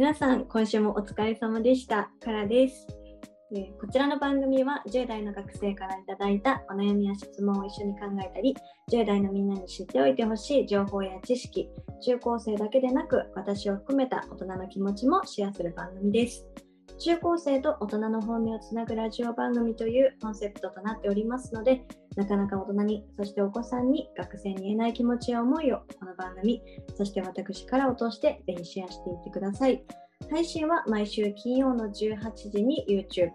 皆さん、今週もお疲れ様でした。からです。えこちらの番組は10代の学生から頂いたお悩みや質問を一緒に考えたり、10代のみんなに知っておいてほしい情報や知識、中高生だけでなく私を含めた大人の気持ちもシェアする番組です。中高生と大人の本音をつなぐラジオ番組というコンセプトとなっておりますので、なかなか大人に、そしてお子さんに学生に言えない気持ちや思いをこの番組、そして私からを通してぜひシェアしていってください。配信は毎週金曜の18時に YouTube、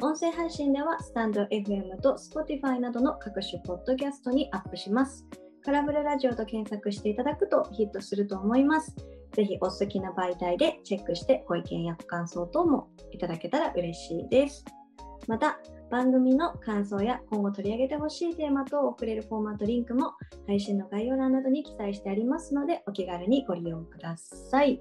音声配信ではスタンド FM と Spotify などの各種ポッドキャストにアップします。カラフルラジオと検索していただくとヒットすると思います。ぜひお好きな媒体でチェックしてご意見やご感想等もいただけたら嬉しいです。また、番組の感想や今後取り上げてほしいテーマ等を送れるフォーマットリンクも配信の概要欄などに記載してありますのでお気軽にご利用ください。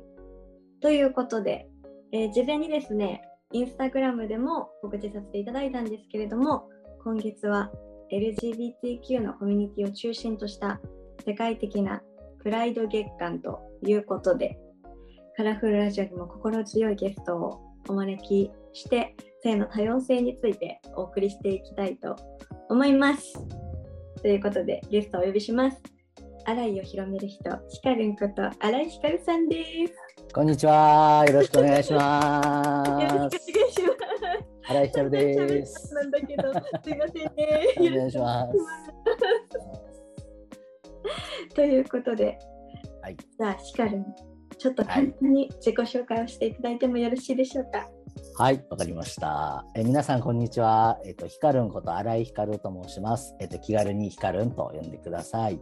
ということで、えー事前にですね、インスタグラムでも告知させていただいたんですけれども、今月は LGBTQ のコミュニティを中心とした世界的なプライド月間ということで、カラフルラジオにも心強いゲストをお招きして、性の多様性についてお送りしていきたいと思います。ということで、ゲストをお呼びします。新井を広める人、ひかるんこと新井ひかるさんです。こんにちは。よろしくお願いしよろしくおま願いしす。ます。新井ひかるです。なんだけど、すいませんね。お願いします。ということで、はいじゃあ、ひかるん、ちょっと簡単に自己紹介をしていただいてもよろしいでしょうか？はい、わかりました。え皆さんこんにちは。えっとひかるんこと新井ひかると申します。えっと気軽にひかるんと呼んでください。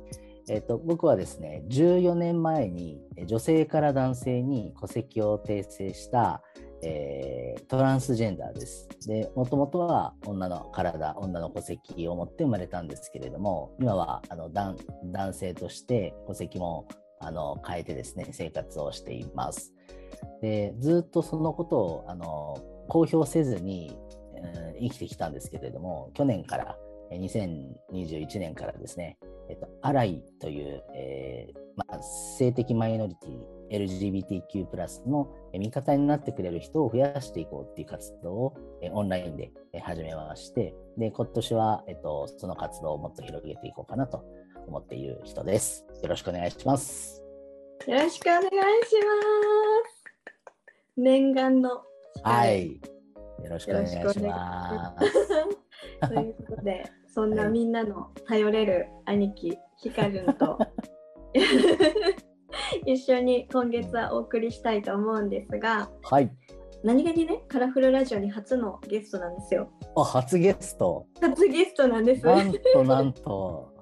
えっと僕はですね、14年前にえ女性から男性に戸籍を訂正した、えートランスジェンダーです。で、もともとは女の体、女の戸籍を持って生まれたんですけれども、今はあの男性として戸籍もあの変えてですね、生活をしています。でずっとそのことをあの公表せずに、えー生きてきたんですけれども、去年から、2021年からですね、えっと、アライという、えーまあ、性的マイノリティ、LGBTQ+, のえー味方になってくれる人を増やしていこうっていう活動を、えーオンラインでえー始めまして、で、今年は、えっと、その活動をもっと広げていこうかなと思っている人です。よろしくお願いします。よろしくお願いします。念願の。はい。よろしくお願いします。ということで、そんなみんなの頼れる兄貴、ひかるんと 一緒に今月はお送りしたいと思うんですが、はい。何気にね、カラフルラジオに初のゲストなんですよ。あ、初ゲスト。初ゲストなんです。なんと なんと。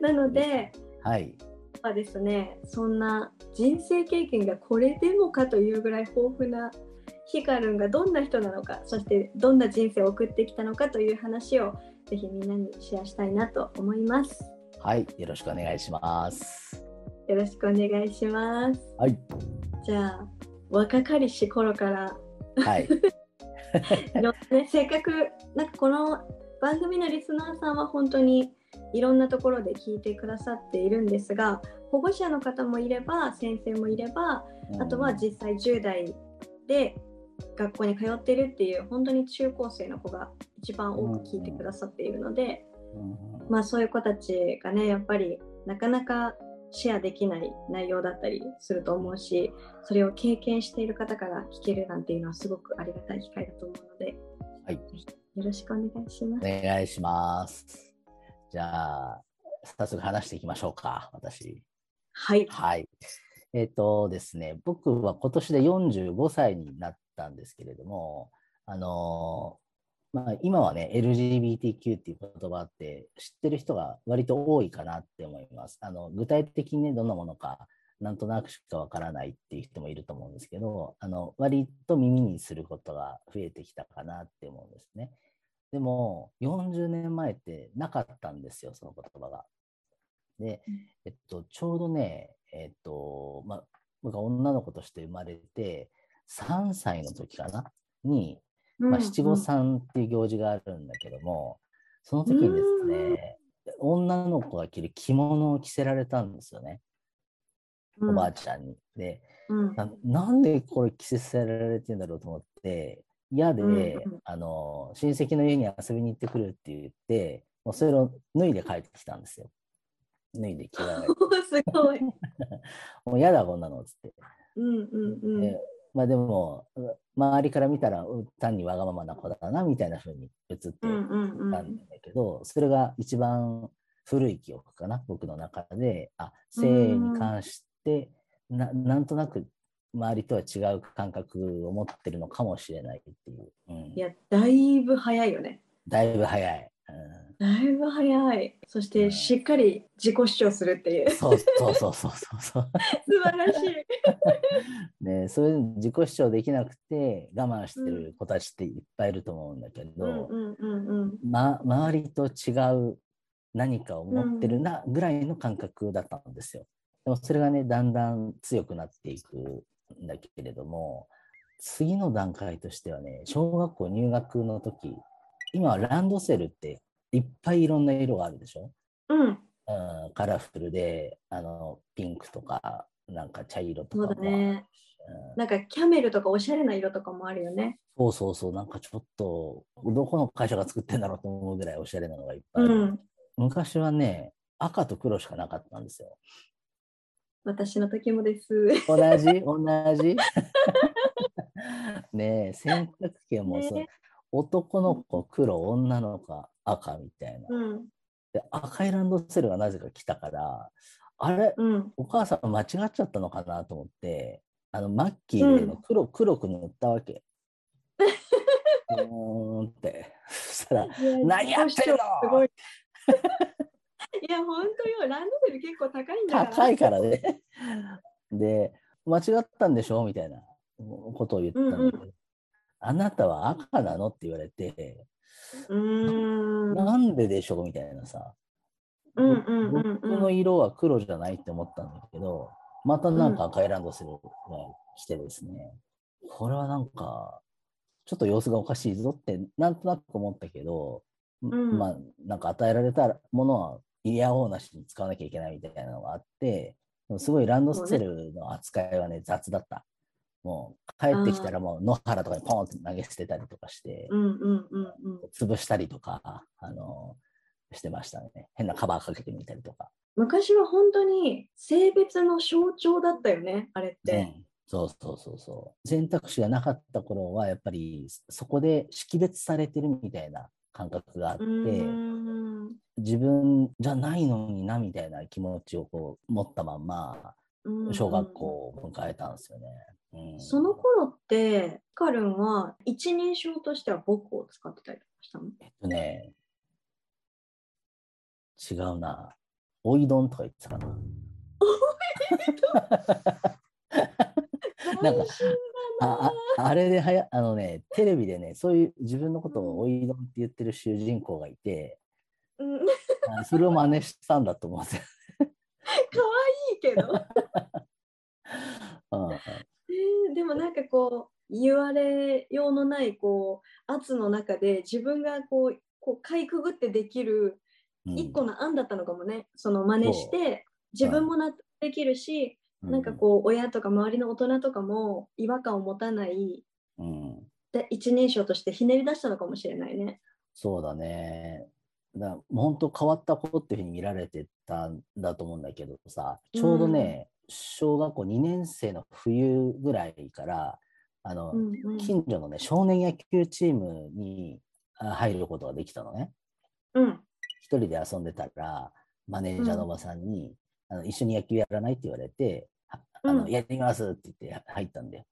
なので、はい。はですね、そんな人生経験がこれでもかというぐらい豊富なヒカルンがどんな人なのか、そしてどんな人生を送ってきたのかという話をぜひみんなにシェアしたいなと思います。はい。よろしくお願いします。よろしくお願いします。はい。じゃあ、若かりし頃から、はい。いろんなね、せっかく、なんかこの番組のリスナーさんは本当にいろんなところで聞いてくださっているんですが、保護者の方もいれば、先生もいれば、あとは実際10代で学校に通ってるっていう本当に中高生の子が一番多く聞いてくださっているので、うんまあそういう子たちがねやっぱりなかなかシェアできない内容だったりすると思うしそれを経験している方から聞けるなんていうのはすごくありがたい機会だと思うので、はいよろしくお願いします。お願いします。じゃあ、早速話していきましょうか、私。はい。はい。えっ、とですね、僕は今年で45歳になったんですけれども、あのーまあ、今はね、LGBTQ っていう言葉って知ってる人が割と多いかなって思います。あの具体的にね、どんなものか、なんとなくしかわからないっていう人もいると思うんですけど、あの割と耳にすることが増えてきたかなって思うんですね。でも、40年前ってなかったんですよ、その言葉が。で、えっと、ちょうどね、えっと、まあ、僕が女の子として生まれて、3歳の時かな？に、まあ、七五三っていう行事があるんだけども、その時にですね、女の子が着る着物を着せられたんですよね、おばあちゃんに。で、うん。ななんでこれ着せられてんだろうと思って嫌で、あの親戚の家に遊びに行ってくるって言ってもうそれを脱いで帰ってきたんですよ。脱いで着替え すごい。もう嫌だこんなのっつって、うんうんうん。でまあでも周りから見たらう単にわがままな子だなみたいな風に映ってうんうんうん。たんだけど、それが一番古い記憶かな僕の中で。あ性に関してななんとなく周りとは違う感覚を持ってるのかもしれないっていう、うん。いや、だいぶ早いよね。だいぶ早い、だいぶ早い。そしうんて、しっかり自己主張するっていううん、。そうそうそうそうそうそう 素晴らしい。ね、そういう自己主張できなくて我慢してる子たちっていっぱいいると思うんだけど。ま、周りと違う何かを持ってるなぐらいの感覚だったんですよ。でもそれがねだんだん強くなっていくんだけれども次の段階としてはね小学校入学の時今はランドセルっていっぱいいろんな色があるでしょ、うん、うん、カラフルであのピンクとかなんか茶色とそうだね。うんなんかキャメルとかおしゃれな色とかもあるよね。そうそうそう、なんかちょっと、どこの会社が作ってんだろうと思うぐらいおしゃれなのがいっぱいある。うん。昔はね、赤と黒しかなかったんですよ。私の時もです。同じ？同じ？ねえ、選択権もそう、ね男の子黒、女の子赤みたいな。うん。で赤いランドセルがなぜか来たから、あれ、うん。お母さん間違っちゃったのかなと思って、あの、マッキーでね、うん黒黒く塗ったわけ。うーんって。そしたら、何やってんのい。いや、本当よ。ランドセル結構高いんだ。高いからね。で、間違ったんでしょみたいなことを言ったんだけど、うんあなたは赤なの？って言われて、うーん。なんででしょう？みたいなさ、うんうんうん僕の色は黒じゃないって思ったんだけど、またなんか赤いランドセルが来てですね、これはなんか、ちょっと様子がおかしいぞってなんとなく思ったけど、ん。まあ、なんか与えられたものは嫌おうなしに使わなきゃいけないみたいなのがあって、すごいランドセルの扱いはね、雑だった。もう帰ってきたらもう野原とかにポンって投げ捨てたりとかして、うんうんうんうん。潰したりとか、あの、してましたね。変なカバーかけてみたりとか。昔は本当に性別の象徴だったよね、あれって。うんそうそうそうそう。選択肢がなかった頃は、やっぱりそこで識別されてるみたいな感覚があって、自分じゃないのになみたいな気持ちをこう持ったまんま、うん小学校を迎えたんですよね。うん。その頃って、カルンは一人称としては僕を使ってたりとかしたの？えっとね、違うな。おいどんとか言ってたかな。なんかあああれではやあのね、テレビでね、そういう自分のことをおいどんって言ってる主人公がいて、うん。あそれを真似したんだと思うんですよ。可愛いけど、うんうんえーでもなんかこう言われようのないこう圧の中で自分がこうこうかいくぐってできるうん。一個の案だったのかもね、その真似して自分も納得できるし、なんかこう親とか周りの大人とかも違和感を持たないうん、うんで一人称としてひねり出したのかもしれないね。そうだね。だ本当変わった子っていうふうに見られてたんだと思うんだけどさ、ちょうどね、小学校2年生の冬ぐらいから、あの、うんうん近所のね、少年野球チームにあ入ることができたのね。うん一人で遊んでたら、マネージャーのおばさんに、あの一緒に野球やらないって言われて、ああのうんやってみますって言って入ったんだよ。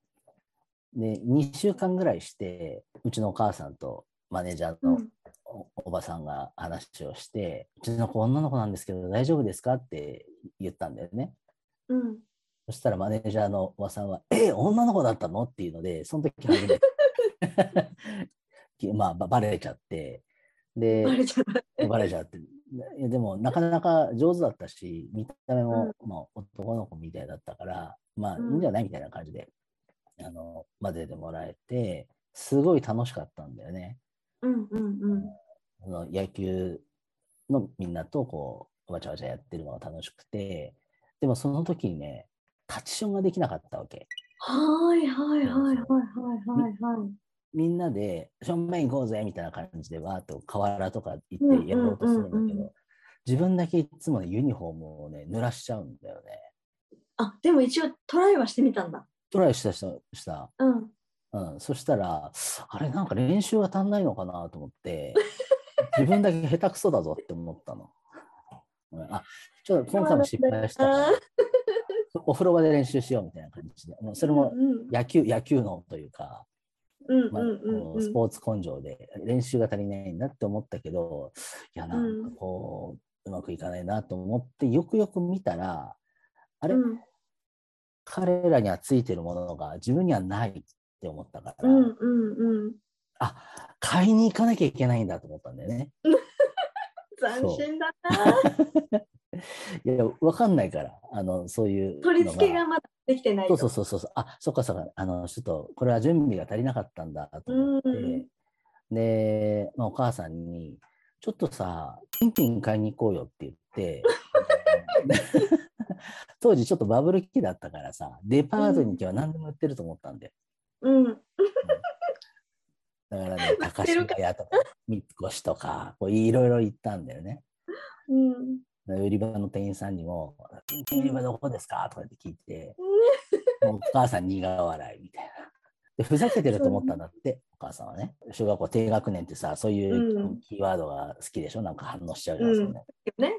で、2週間ぐらいして、うちのお母さんとマネージャーのうんおおばさんが話をして、うちの子女の子なんですけど大丈夫ですか？って言ったんだよね。うん。そしたらマネージャーのおばさんは、え、女の子だったの？っていうので、その時初めて。まあ、ばバレちゃって、で、バレちゃって。いやでも、なかなか上手だったし、見た目も、まあ、男の子みたいだったから、まあ、いうん。いんじゃない？みたいな感じで、あの、混ぜてもらえて、すごい楽しかったんだよね。うんうんうん。その野球のみんなとこう、わちゃわちゃやってるのが楽しくて、でもその時にね、タチションができなかったわけ。はいはいはいはいはいはいはい。みんなで正面行こうぜみたいな感じでわーっと河原とか行ってやろうとするんだけうんうんうんうど、自分だけいつもねユニフォームをね濡らしちゃうんだよね。あ、でも一応トライはしてみたんだ。トライしたしたした。うん。うん、そしたら、あれなんか練習が足んないのかなと思って、自分だけ下手くそだぞって思ったの。うん。あ、ちょっと今回も失敗した。お風呂場で練習しようみたいな感じで、もうそれもうん野球、野球のというか、まあうんうんうん。うんスポーツ根性で練習が足りないんだって思ったけど、いや、なんかこう、うまくいかないなと思って、よくよく見たら、あれ、うん。彼らにはついてるものが自分にはないって思ったから、うんうんうん。あ、買いに行かなきゃいけないんだと思ったんだよね。斬新だな。いや、わかんないから、あの、そういう。取り付けがまだできてないと。そうそうそうそう。あ、そっかそっか。あの、ちょっと、これは準備が足りなかったんだと思って、うんで、まあ、お母さんに、ちょっとさ、ピンピン買いに行こうよって言って、当時ちょっとバブル期だったからさ、デパートに行けば何でも売ってると思ったんで。うん。だからね、高島屋とか、三越とか、こういろいろ行ったんだよね。うん。売り場の店員さんにも、売り場どこですか？とかって聞いて、もうお母さん苦笑いみたいな。でふざけてると思ったんだって、お母さんはね。小学校低学年ってさ、そういううんキーワードが好きでしょ？なんか反応しちゃうじゃん、うんそんなね。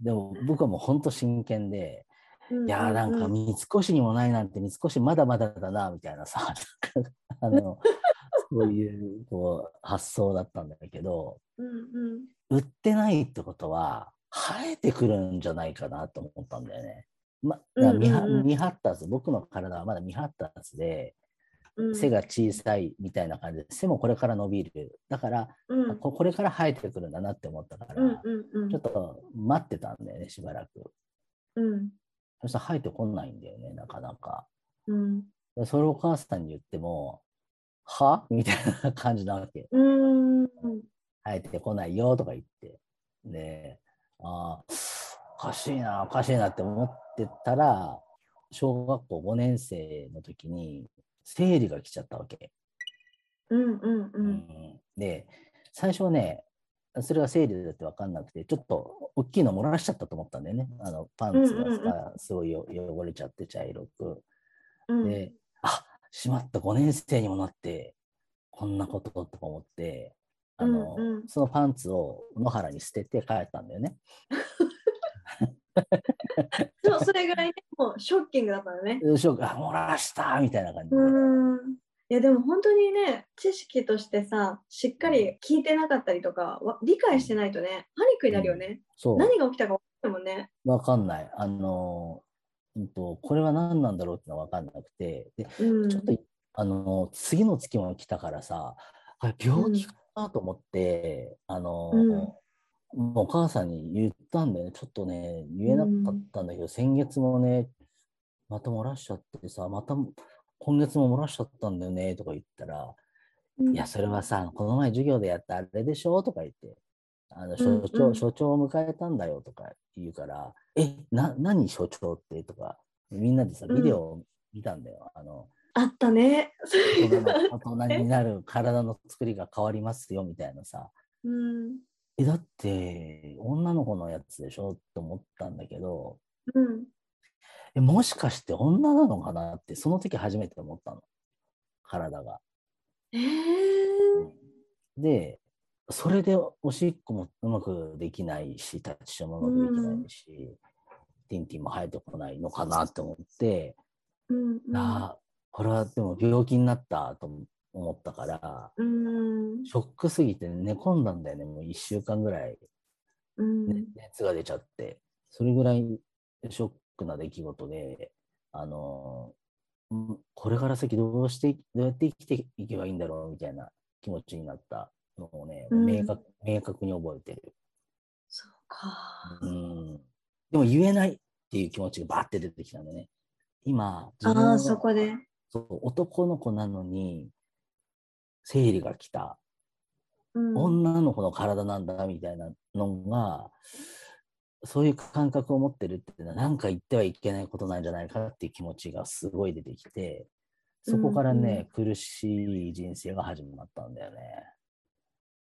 でも僕はもう本当真剣で、うんいやーなんか三越にもないなんて三越まだまだだな、みたいなさ、あの、そういうこう発想だったんだけど、うんうん。売ってないってことは、生えてくるんじゃないかなと思ったんだよね。ま、だ未はうん未発達、僕の体はまだ未発達で、うん背が小さいみたいな感じで、背もこれから伸びる。だから、うんここれから生えてくるんだなって思ったから、うんうんうんちょっと待ってたんだよね、しばらく。うんそしたら生えてこないんだよね、なかなか。うんでそれをお母さんに言っても、は？みたいな感じなわけ。うん生えてこないよとか言って。で、ああ、おかしいな、おかしいなって思ってたら、小学校5年生の時に生理が来ちゃったわけ。うんうんううんんで、最初はね、それが生理だって分かんなくて、ちょっと大きいの漏らしちゃったと思ったんだよね。あのパンツがすごいよ汚れちゃって茶色く。うんで、あしまった、5年生にもなって、こんなこととか思って、あの、うんうんそのパンツを野原に捨てて帰ったんだよね。そうそれぐらいねもうショッキングだったのね。よしあ、漏らしたみたいな感じで。うんいやでも本当にね知識としてさしっかり聞いてなかったりとかわ理解してないとねパニックになるよね。そう、何が起きたか分かんないもんね。わかんない。あの、うんと、これは何なんだろうってのはわかんなくて、でうん。ちょっと、あの、次の月も来たからさ、あれ病気かなと思って、あの、うん。お母さんに言ったんだよね。ちょっとね、言えなかったんだけど、先月もね、また漏らしちゃってさ、また今月も漏らしちゃったんだよね、とか言ったら、うん。いや、それはさ、この前授業でやったあれでしょとか言って、あのうん所長、うん所長を迎えたんだよとか言うから、え、な、何所長ってとか、みんなでさ、うんビデオを見たんだよ。あの、あったね。大人の大人になる体の作りが変わりますよみたいなさ、うんえ、だって女の子のやつでしょと思ったんだけど、うんえ、もしかして女なのかなって、その時初めて思ったの。体が。えーで、それでおしっこもうまくできないし、タッチションもうまくできないし、ティンティンも生えてこないのかなって思って、うんうん。ああ、これはでも病気になったと思ったから、うん。ショックすぎて寝込んだんだよね、もう1週間ぐらい、うん。ね熱が出ちゃって、それぐらいショックな出来事で、あのうんこれから先どうして、どうやって生きていけばいいんだろうみたいな気持ちになったのをね、うん明確明確に覚えてる。そうか。うん。でも言えないっていう気持ちがバーって出てきたんだよね。今、自分あそこで。そう男の子なのに、生理が来た。うん女の子の体なんだみたいなのが、そういう感覚を持ってるっていうのは何か言ってはいけないことなんじゃないかっていう気持ちがすごい出てきてそこからね、苦しい人生が始まったんだよね。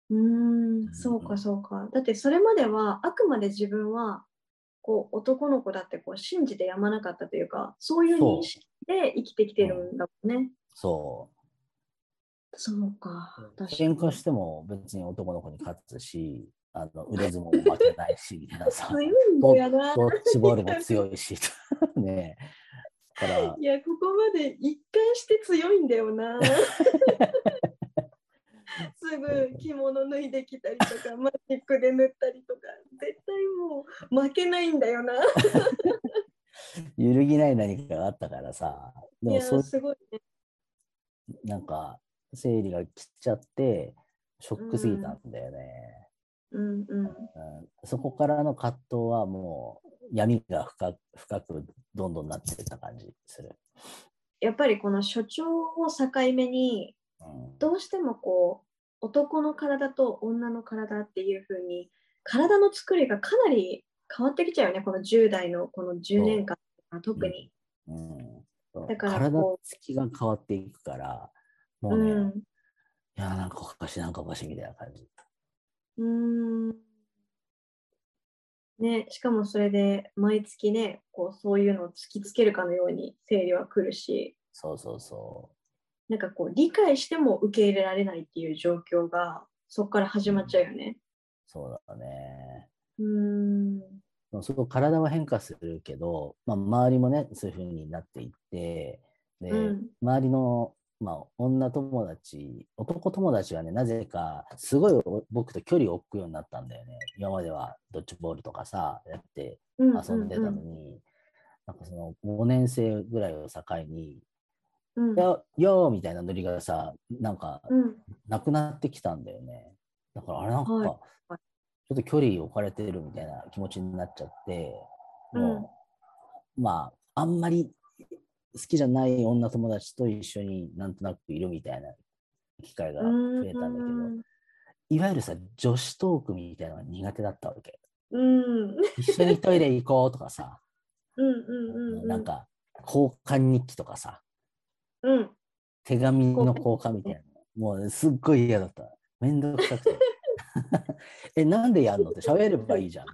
うーん、そうかそうか。だってそれまではあくまで自分はこう男の子だってこう信じてやまなかったというか、そういう認識で生きてきてるんだもんね。そそうか。う。確か喧嘩しても別に男の子に勝つし、あの腕相撲も負けないし、みたいなさ、強いんだよな。ドッジボールも強いし、ねだから、いや、ここまで一貫して強いんだよな。すぐ着物脱いできたりとか、マジックで塗ったりとか、絶対もう負けないんだよな。揺るぎない何かがあったからさ、でもそうすごいね。なんか、生理が来ちゃって、ショックすぎたんだよね。うんうん。うんそこからの葛藤はもう闇が深く深くどんどんなってった感じする。やっぱりこの所長を境目に、うんどうしてもこう、男の体と女の体っていう風に、体の作りがかなり変わってきちゃうよね、この10代のこの10年間は特に。うんそうだから体こつきが変わっていくから、もううね、いん。や、なんかおかしい、なんかおかしいみたいな感じ。うーん。ね、しかもそれで毎月ね、こうそういうのを突きつけるかのように生理は来るし、そうそうそなんかこう理解しても受け入れられないっていう状況がそこから始まっちゃうよね。う、そうだね。うーん。でもそこ体は変化するけど、まあ、周りもね、そういう風になっていって、で、うん周りの、まあ、女友達、男友達はね、なぜか、すごいお僕と距離を置くようになったんだよね。今まではドッジボールとかさ、やってうん遊んでたのに、なんかその5年生ぐらいを境に、うん。うん。よよーみたいなノリがさ、なんかうん。なくなってきたんだよね。だからあれなんか、はい。ちょっと距離置かれてるみたいな気持ちになっちゃって、もう、まあ、あんまり好きじゃない女友達と一緒になんとなくいるみたいな機会が増えたんだけど、いわゆるさ、女子トークみたいなのが苦手だったわけ。うん。うん一緒にトイレ行こうとかさ、うんうんうん。なんか交換日記とかさ、うん手紙の交換みたいな。もうすっごい嫌だった。めんどくさくて。え、なんでやんのって喋ればいいじゃん。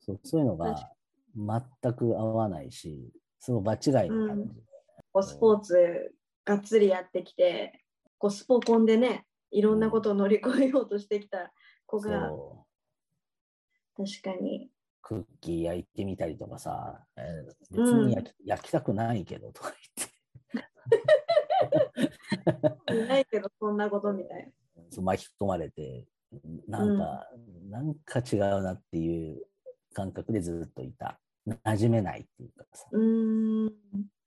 そうそういうのが全く合わないし、すごい場違いな感じ。こうスポーツがっつりやってきてこうスポコンでねいろんなことを乗り越えようとしてきた子が確かにクッキー焼いてみたりとかさ、えー別に焼き,、焼きたくないけどとか言ってないけどそんなことみたいな。そう巻き込まれて、なんか、なんか違うなっていう感覚でずっといた。馴染めないっていうかさ。うーん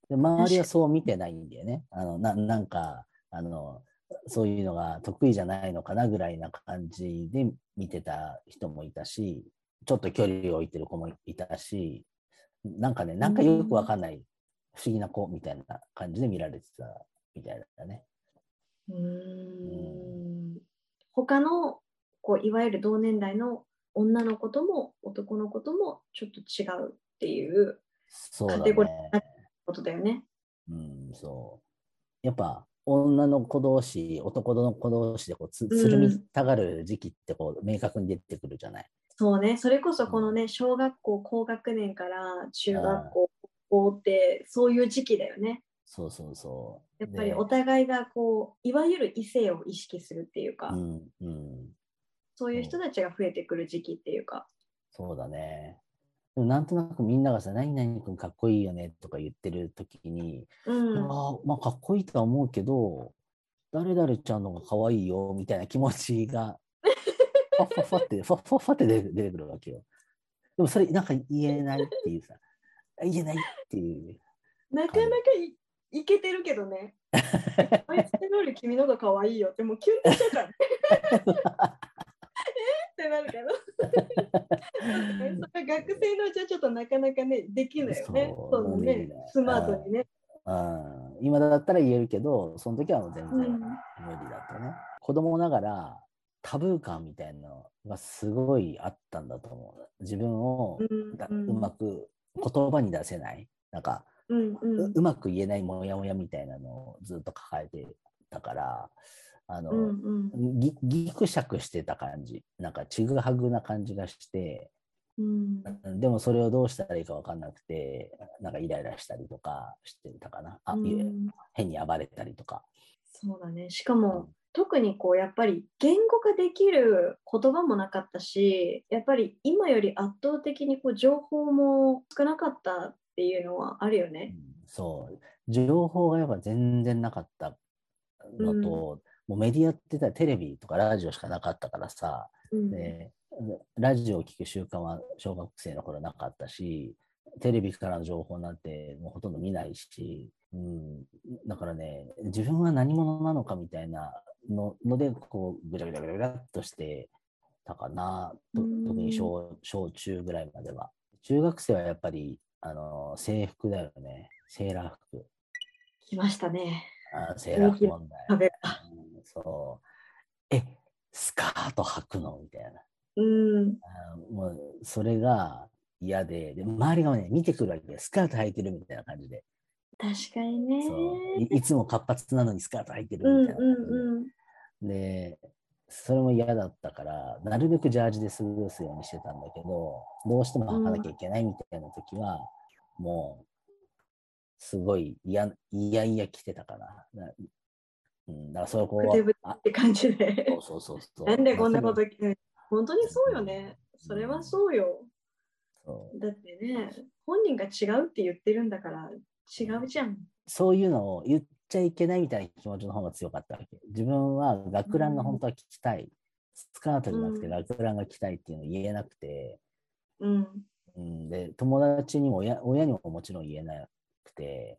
で周りはそう見てないんだよね。あのななんかあの、そういうのが得意じゃないのかなぐらいな感じで見てた人もいたし、ちょっと距離を置いてる子もいたし、なんかね、なんかよくわかんない不思議な子みたいな感じで見られてたみたいだね。うーん他のこういわゆる同年代の女の子とも男の子ともちょっと違うっていうカテゴリーにな。ことだよね。うん、そう。やっぱ女の子同士、男の子同士でこうつつるみたがる時期ってこう明確に出てくるじゃない。そうね、それこそこのね、小学校高学年から中学校、高校ってそういう時期だよね。そうそうそう。やっぱりでお互いがこう、いわゆる異性を意識するっていうか、うんうん、そういう人たちが増えてくる時期っていうか。そうだね。でもなんとなくみんながさ、何々君かっこいいよねとか言ってる時に、うん。ああ、まあかっこいいとは思うけど、誰々ちゃんのが可愛いよみたいな気持ちが、ファッファッファって、ファッファッファって出て出てくるわけよ。でもそれなんか言えないっていうさ、言えないっていう。なかなかいいけてるけどね。あいつより君のが可愛いよってもうキュンとしちゃうからね。え？ってなるけど。それ学生のうちはちょっとなかなかね、できないよね。そうね。スマートにね。うん、今だったら言えるけど、その時は全然うん無理だったね。子供ながら、タブー感みたいなのがすごいあったんだと思う。自分をだうまく言葉に出せない。なんか、うんうんううまく言えないモヤモヤみたいなのをずっと抱えてたから、あの、うんうんぎぎくしゃくしてた感じ。なんかちぐはぐな感じがして、うんでもそれをどうしたらいいか分かんなくて、なんかイライラしたりとかしてたかな。あ、うん変に暴れたりとか。そうだね。しかも、特にこうやっぱり言語化できる言葉もなかったし、やっぱり今より圧倒的にこう情報も少なかったっていうのはあるようね。んそう。情報がやっぱ全然なかったのと、もうメディアって言ったらテレビとかラジオしかなかったからさ、うん。でラジオを聞く習慣は小学生の頃なかったし、テレビからの情報なんてもうほとんど見ないし、うん、だからね、自分は何者なのかみたいなのので、こう、ぐらぐらぐらぐらっとしてたかな、とうん特に小小中ぐらいまでは。中学生はやっぱり、あの、制服だよね。セーラー服。来ましたね。あセーラー服問題。うんそう。え、スカート履くの？みたいな。うん。あーもうそれが嫌でで、周りがね、見てくるわけで、スカート履いてるみたいな感じで、確かにね。そういいつも活発なのにスカート履いてるうんみたいな感じで、うんうん。で、それも嫌だったから、なるべくジャージで過ごすようにしてたんだけど、どうしても履かなきゃいけないみたいな時は、もう、すごい嫌いやいや着てたかな。なうん、だからそれこふてぶてあって感じで。そうそうそう。なんでこんなこまあと本当にそうよね。それはそうよ。そうだってね、本人が違うって言ってるんだから違うじゃん。そういうのを言っちゃいけないみたいな気持ちの方が強かったわけ。自分は学ランが本当は聞きたい。スカートじゃなくてうん学ランが着たいっていうのを言えなくて、うん。うん、で、友達にも親親にももちろん言えなくて、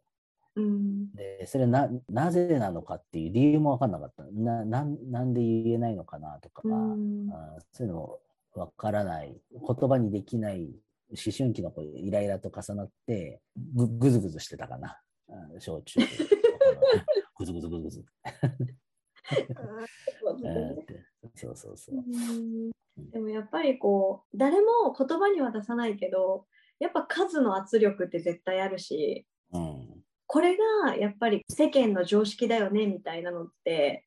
うん。で、それな、なぜなのかっていう理由もわかんなかった。な、なんなんで言えないのかなとか、うんあそういうのもわからない。言葉にできない思春期のこうイライラと重なって、ぐぐずぐずしてたかな。あ小中。ぐずぐずぐずぐず。そうそうそう。うんでもやっぱりこう誰も言葉には出さないけどやっぱ数の圧力って絶対あるしうん。これがやっぱり世間の常識だよねみたいなのって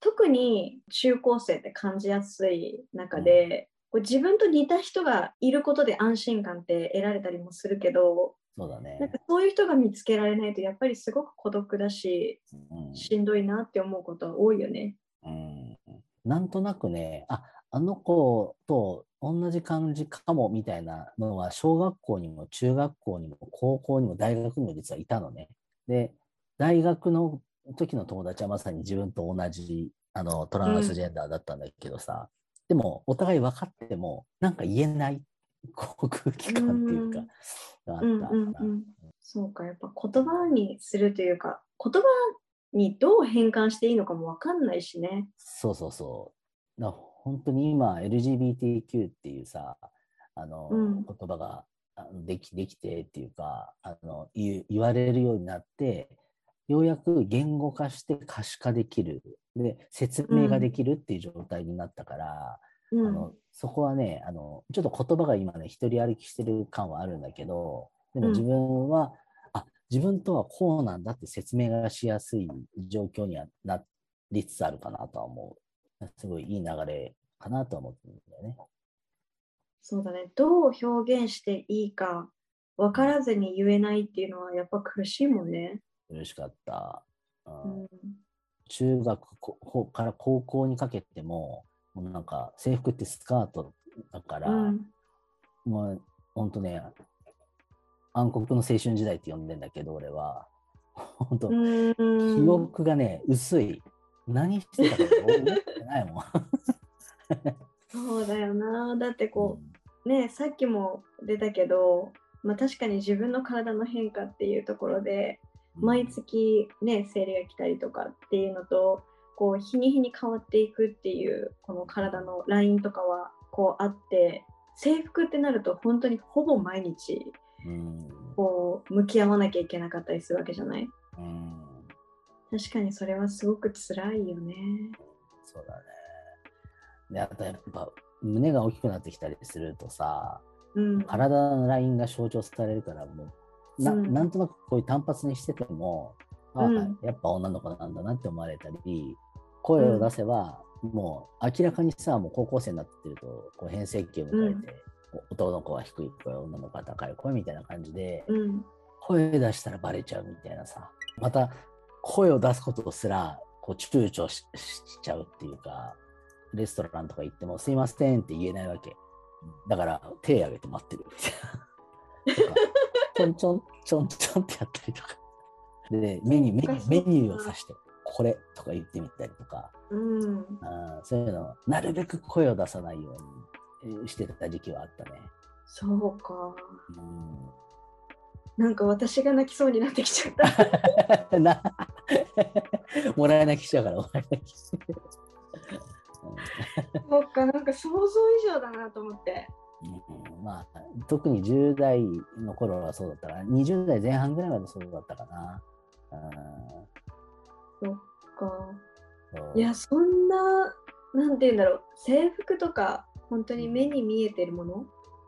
特に中高生って感じやすい中で、こう自分と似た人がいることで安心感って得られたりもするけどそうだねなん。かそういう人が見つけられないとやっぱりすごく孤独だしうんしんどいなって思うことは多いよね。うんなんとなくね、ああの子と同じ感じかもみたいなのは、小学校にも中学校にも高校にも大学にも実はいたのね。で、大学の時の友達はまさに自分と同じあのトランスジェンダーだったんだけどさ、でもお互い分かっても、なんか言えないこう空気感っていうか、があったうんかな。うんうん、そうかやっぱ言葉にするというか言葉にどう変換していいのかも分かんないしね。そうそうそう。だから本当に今 LGBTQ っていうさ、あの、うん言葉ができできてっていうかあの言われるようになって、ようやく言語化して可視化できる。で、説明ができるっていう状態になったから、うんあのそこはねあの、ちょっと言葉が今ね、一人歩きしてる感はあるんだけど、でもうん自分は、あ自分とはこうなんだって説明がしやすい状況にはなりつつあるかなとは思う。すごいいい流れかなとは思ってるんだよね。そうだねどう表現していいか分からずに言えないっていうのはやっぱ苦しいもんね。嬉しかった。ううんん中学から高校にかけても、もうなんか制服ってスカートだから、うんもう本当ね、暗黒の青春時代って呼んでんだけど、俺は。本当、うん記憶がね、薄い。何してたか覚えてないもん。そうだよなだってこうねさっきも出たけど、まあ、確かに自分の体の変化っていうところでうん毎月ね生理が来たりとかっていうのとこう日に日に変わっていくっていうこの体のラインとかはこうあって制服ってなると本当にほぼ毎日うん。こう向き合わなきゃいけなかったりするわけじゃない？うん。確かにそれはすごく辛いよね。そうだね。であとやっぱ胸が大きくなってきたりするとさ、うん、体のラインが象徴されるからもうな,、うん。なんとなくこういう単発にしてても、あうん。やっぱ女の子なんだなって思われたり声を出せば、もう明らかにさもう高校生になってるとこう変声期を迎えて、男の子は低い声女の子は高い声みたいな感じで、うん、声出したらバレちゃうみたいなさまた声を出すことすらこう躊躇ししちゃうっていうかレストランとか行っても「すいません」って言えないわけ。だから手挙げて待ってるみたいな。とかちょんちょんちょんちょんってやったりとかでメニューメニューメニューを指して「これ」とか言ってみたりとかうん、あーそういうのなるべく声を出さないようにえーしてた時期はあったね。そうか。うんなんか私が泣きそうになってきちゃった。な もらえなきしちゃうから、もらえなきし。そうか、なんか想像以上だなと思って。うんうんまあ、特に10代の頃はそうだったから、20代前半ぐらいまでそうだったかな。そっか。うん。そういや、そんな、なんて言うんだろう、制服とか、本当に目に見えてるもの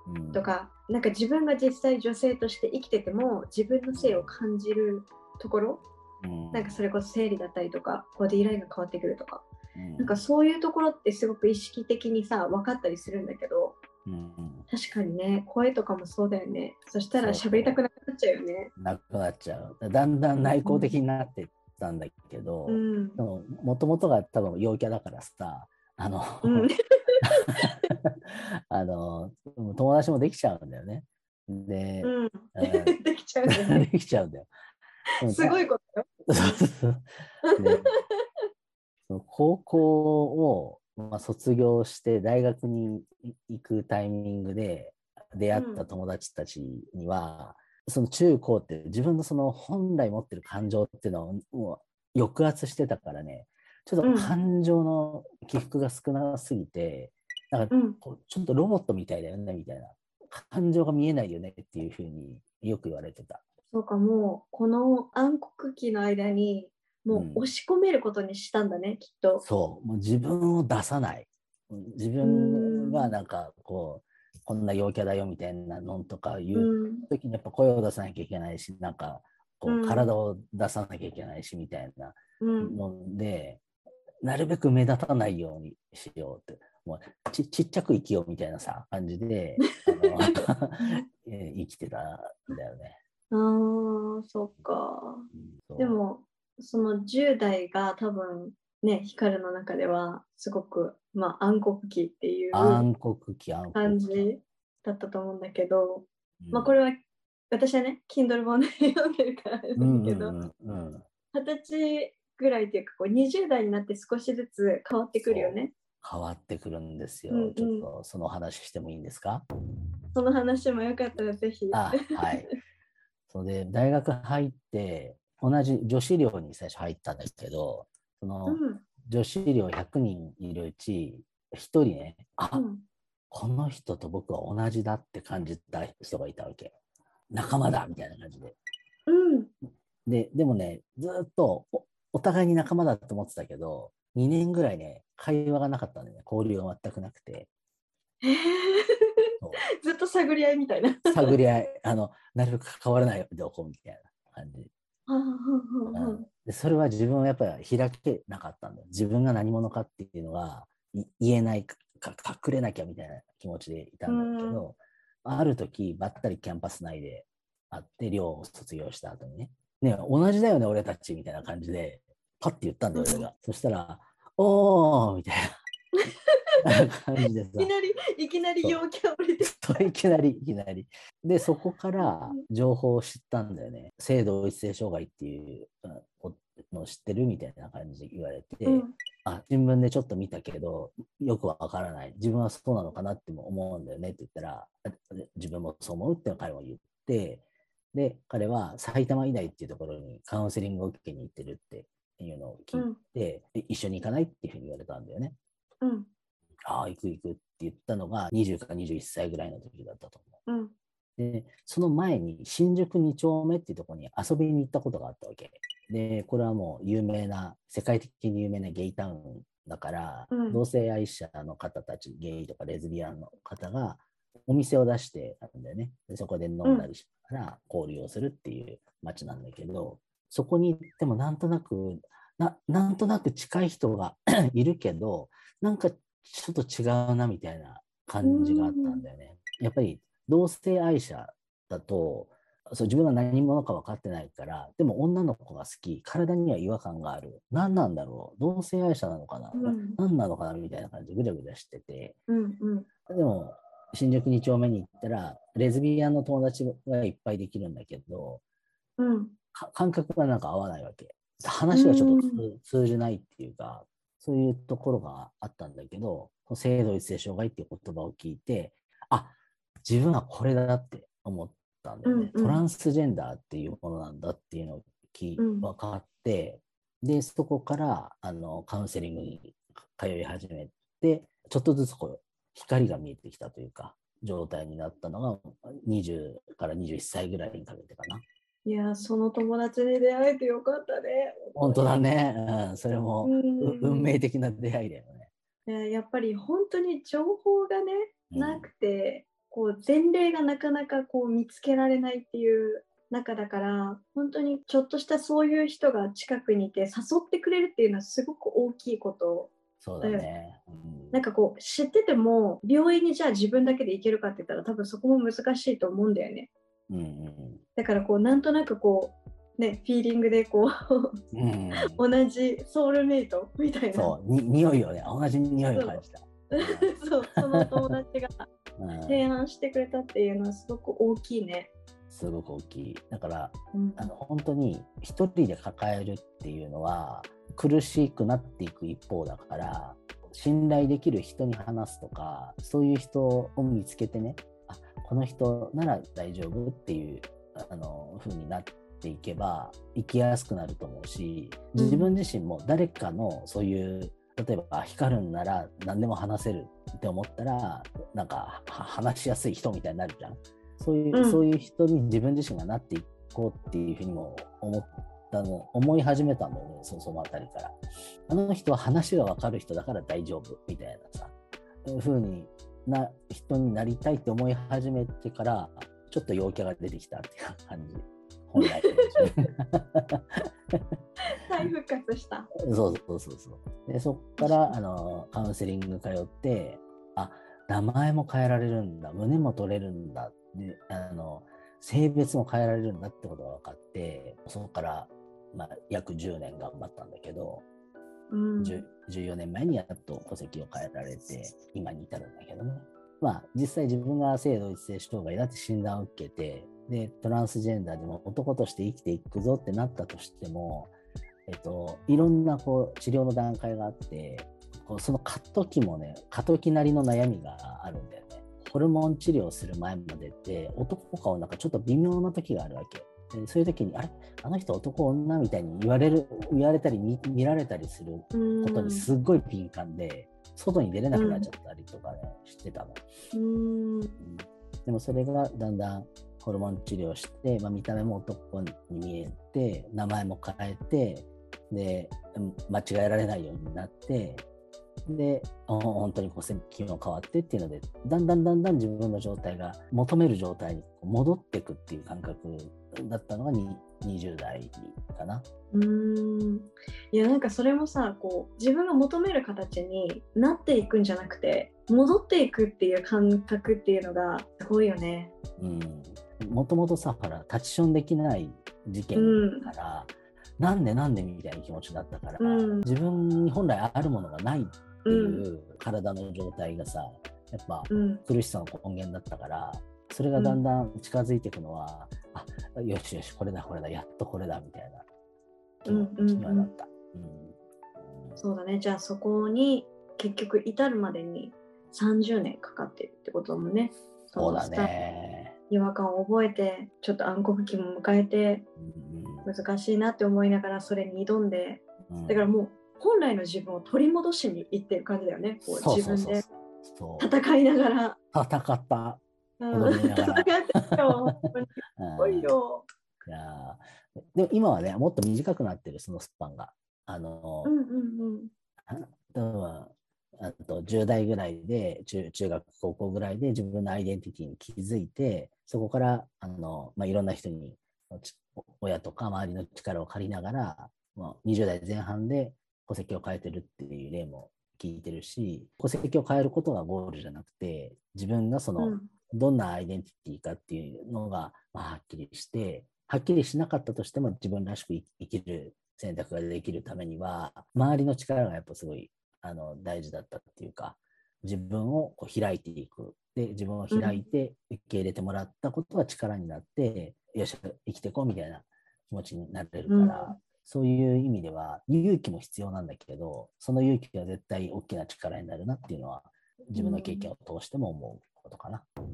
うん。とか、なんか自分が実際女性として生きてても、自分の性を感じるところ、うん。なんかそれこそ生理だったりとか、ボディーラインが変わってくるとか、うん。なんかそういうところってすごく意識的にさ、分かったりするんだけど、うんうん確かにね、声とかもそうだよね。そしたら喋りたくなくなっちゃうよね。なくなっちゃう。だんだん内向的になってったんだけど、うんで。ももともとが多分陽キャだからさ、あの、うん、あの友達もできちゃうんだよね。で、うん、うん できちゃうんだよね。できちゃうんだよ。すごいことよ。高校を、まあ、卒業して大学に行くタイミングで出会った友達たちには、その中高って自分のその本来持ってる感情っていうのをもう抑圧してたからねちょっうんと感情の起伏が少なすぎて、なんかうん。こうちょっとロボットみたいだよねみたいな感情が見えないよねっていうふうによく言われてた。そうか、もう、この暗黒期の間に、もうんう押し込めることにしたんだね、きっと。そう、もう自分を出さない。自分はなんかこう、こんな陽キャだよみたいなのとか言ううん。時にやっぱ声を出さなきゃいけないし、なんかこうんう体を出さなきゃいけないしみたいなうん。ので、なるべく目立たないようにしようって、もうちちっちゃく生きようみたいなさ、感じで、生きてたんだよね。ああ、そっか。でも、その10代が多分、ね、光の中では、すごく、まあ、暗黒期っていう。感じだったと思うんだけど、うんまあ、これは、私はね、Kindle 本で読んでるからあれうんうんだけど、うんうん二十歳ぐらいっていうかこう20代になって少しずつ変わってくるよね。変わってくるんですよ。うんうんちょっとその話してもいいんですか？その話もよかったらぜひ。あはい。それで大学入って同じ女子寮に最初入ったんだけどそのうん。女子寮100人いるうち1人ねあ、うん。この人と僕は同じだって感じた人がいたわけ。仲間だみたいな感じで。うん。ででもねずっとおお互いに仲間だと思ってたけど2年ぐらいね会話がなかったんだよね。交流が全くなくて。へー。そう。ずっと探り合いみたいな。探り合い、あの、なるべく関わらないでおこうみたいな感じ。でそれは自分はやっぱり開けなかったんだよ。自分が何者かっていうのがい言えないか、か隠れなきゃみたいな気持ちでいたんだけど、ある時ばったりキャンパス内で会って、寮を卒業した後にね、ね、同じだよね、俺たちみたいな感じで、パッて言ったんだよ、俺が。そしたら、おーみたいな 感じでさいき。なり、いきなり陽キャ降りいきなりいきなり。で、そこからうん情報を知ったんだよね。性同一性障害っていううんのを知ってるみたいな感じで言われて、うんあ、新聞でちょっと見たけど、よくわからない。自分はそうなのかなっても思うんだよねって言ったら、あ自分もそう思うって彼も言って、で、彼は埼玉医大っていうところにカウンセリングを受けに行ってるっていうのを聞いて、で一緒に行かないっていうふうに言われたんだよね。うんああ、行く行くって言ったのが20か21歳ぐらいの時だったと思う。うんで、その前に新宿2丁目っていうところに遊びに行ったことがあったわけ。で、これはもう有名な、世界的に有名なゲイタウンだから、うん同性愛者の方たち、ゲイとかレズビアンの方がお店を出してあるんだよね。でそこで飲んだりしながら交流をするっていう街なんだけど、そこに行ってもなんとなく、ななんとなく近い人が いるけど、なんかちょっと違うなみたいな感じがあったんだよね。やっぱり同性愛者だと、そう自分が何者か分かってないから、でも女の子が好き、体には違和感がある。何なんだろう？同性愛者なのかな、うん何なのかなみたいな感じでぐちゃぐちゃしてて。うんうんでも、新宿2丁目に行ったら、レズビアンの友達がいっぱいできるんだけど、うんか感覚がなんか合わないわけ。話がちょっと通じないっていうか、そういうところがあったんだけど、性同一性障害っていう言葉を聞いて、あ自分はこれだって思ったんだよね。うんうんトランスジェンダーっていうものなんだっていうのを聞いうん分かって、で、そこからあのカウンセリングに通い始めて、ちょっとずつこう光が見えてきたというか、状態になったのが20から21歳ぐらいにかけてかな。いやその友達に出会えてよかったね。本当だね。うん、それも、うんう運命的な出会いだよね。ねやっぱり本当に情報がねうんなくて、こう前例がなかなかこう見つけられないっていう中だから本当にちょっとしたそういう人が近くにいて誘ってくれるっていうのはすごく大きいことそうだね。うんなんかこう知ってても病院にじゃあ自分だけで行けるかって言ったら多分そこも難しいと思うんだよねうんうんだからこうなんとなくこうねフィーリングでこううんうん同じソウルメイトみたいなそう、に匂いをね、同じ匂いを感じた。そうその友達がうん提案してくれたっていうのはすごく大きいね。すごく大きい。だから、うんあの本当に一人で抱えるっていうのは苦しくなっていく一方だから信頼できる人に話すとかそういう人を見つけてねあこの人なら大丈夫っていうあの風になっていけば生きやすくなると思うしうん自分自身も誰かのそういう例えばあ光るんなら何でも話せるって思ったらなんかは話しやすい人みたいになるじゃん。そういう、うんそういう人に自分自身がなっていこうっていうふうにも思ったの、思い始めたんだよね、そそのあたりから。あの人は話がわかる人だから大丈夫みたいなさ、ふうにな人になりたいって思い始めてから、ちょっと陽キャが出てきたっていう感じ。本来の再 復活した。そうそうそうそう。で、そっからあのカウンセリング通って、あ名前も変えられるんだ、胸も取れるんだ、であの性別も変えられるんだってことが分かって、そこから、まあ、約10年頑張ったんだけど、うん14年前にやっと戸籍を変えられて、今に至るんだけどね。まあ、実際自分が性同一性障害だって診断を受けて、で、トランスジェンダーでも男として生きていくぞってなったとしても、えっと、いろんなこう治療の段階があって、こうその過渡期もね、過渡期なりの悩みがあるんだよね。ホルモン治療する前までって、男か女かちょっと微妙な時があるわけ。でそういう時に、あれ？あの人男女みたいに言われる、言われたり見見られたりすることにすっごい敏感で、外に出れなくなっちゃったりとかね、してたの。うん。うん。でもそれがだんだんホルモン治療して、まあ、見た目も男に見えて、名前も変えて、で、うん間違えられないようになって、で、ほ本当にこう線気も変わってっていうので、だんだんだんだん自分の状態が求める状態に戻っていくっていう感覚だったのがに20代かな。うんいやなんかそれもさこう自分が求める形になっていくんじゃなくて戻っていくっていう感覚っていうのがすごいよね。うん。もともとさ、ほら、タッチションできない事件から、なんでなんでみたいな気持ちだったから、うん自分に本来あるものがないってういんう体の状態がさ、やっぱうん。苦しさの根源だったから、それがだんだん近づいていくのは、あよしよし、これだ、これだ、やっとこれだみたいな気うんうんうん。気にはなった。うん。そうだね。じゃあそこに結局至るまでに30年かかってるってことだもんね。そうだね。違和感を覚えてちょっと暗黒期も迎えてうん。難しいなって思いながらそれに挑んでうん。だからもう本来の自分を取り戻しにいってる感じだよねこう自分で戦いながら。戦った。うん戦ってるよ。うんごいよ。いやーでも今はね、もっと短くなってる、そのスパンが。あの、うんうんうん。あと10代ぐらいで中中学高校ぐらいで自分のアイデンティティに気づいてそこからあの、まあ、いろんな人に親とか周りの力を借りながら、まあ、20代前半で戸籍を変えてるっていう例も聞いてるし戸籍を変えることがゴールじゃなくて自分がその、どんなアイデンティティかっていうのが、まあ、はっきりしてはっきりしなかったとしても自分らしく生きる選択ができるためには周りの力がやっぱすごいあの大事だったっていうか自分をこう開いていく。で自分を開いて受け入れてもらったことが力になって、うん、よし生きていこうみたいな気持ちになれるから、うん、そういう意味では勇気も必要なんだけどその勇気が絶対大きな力になるなっていうのは自分の経験を通しても思うことかな。うん、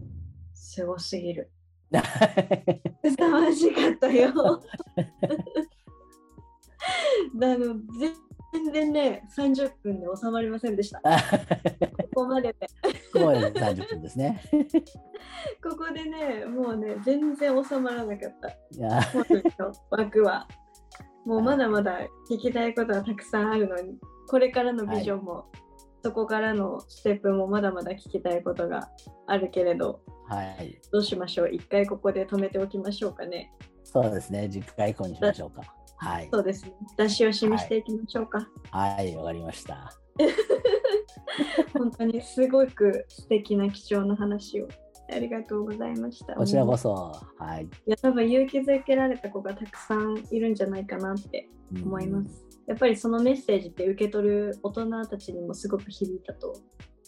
すごすぎる。凄まじかったよ。あの全然ね、30分で収まりませんでした。ここまでで。ここまで30分ですね。ここでね、もうね、全然収まらなかった。いや枠は。もうまだまだ聞きたいことはたくさんあるのに、これからのビジョンも、はい、そこからのステップもまだまだ聞きたいことがあるけれど、はい、どうしましょう？一回ここで止めておきましょうかね。そうですね、次回以降にしましょうか。はい。そうですね。出し惜しみしていきましょうか。はい、わ、はい、かりました。本当にすごく素敵な貴重な話をありがとうございました。こちらこそ。はい。いや、多分勇気づけられた子がたくさんいるんじゃないかなって思います。やっぱりそのメッセージって受け取る大人たちにもすごく響いたと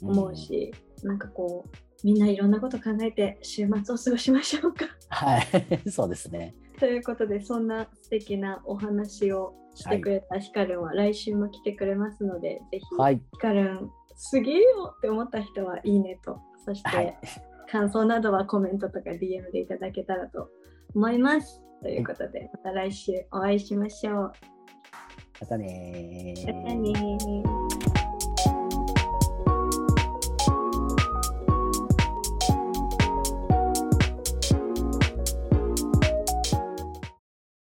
思うし、うん、なんかこう、みんないろんなこと考えて週末を過ごしましょうか。はい、そうですね。ということでそんな素敵なお話をしてくれたヒカルンは来週も来てくれますので、はい、ぜひ、はい、ヒカルンすげえよって思った人はいいねとそして、はい、感想などはコメントとか DM でいただけたらと思います。ということで、また来週お会いしましょう。またねまたね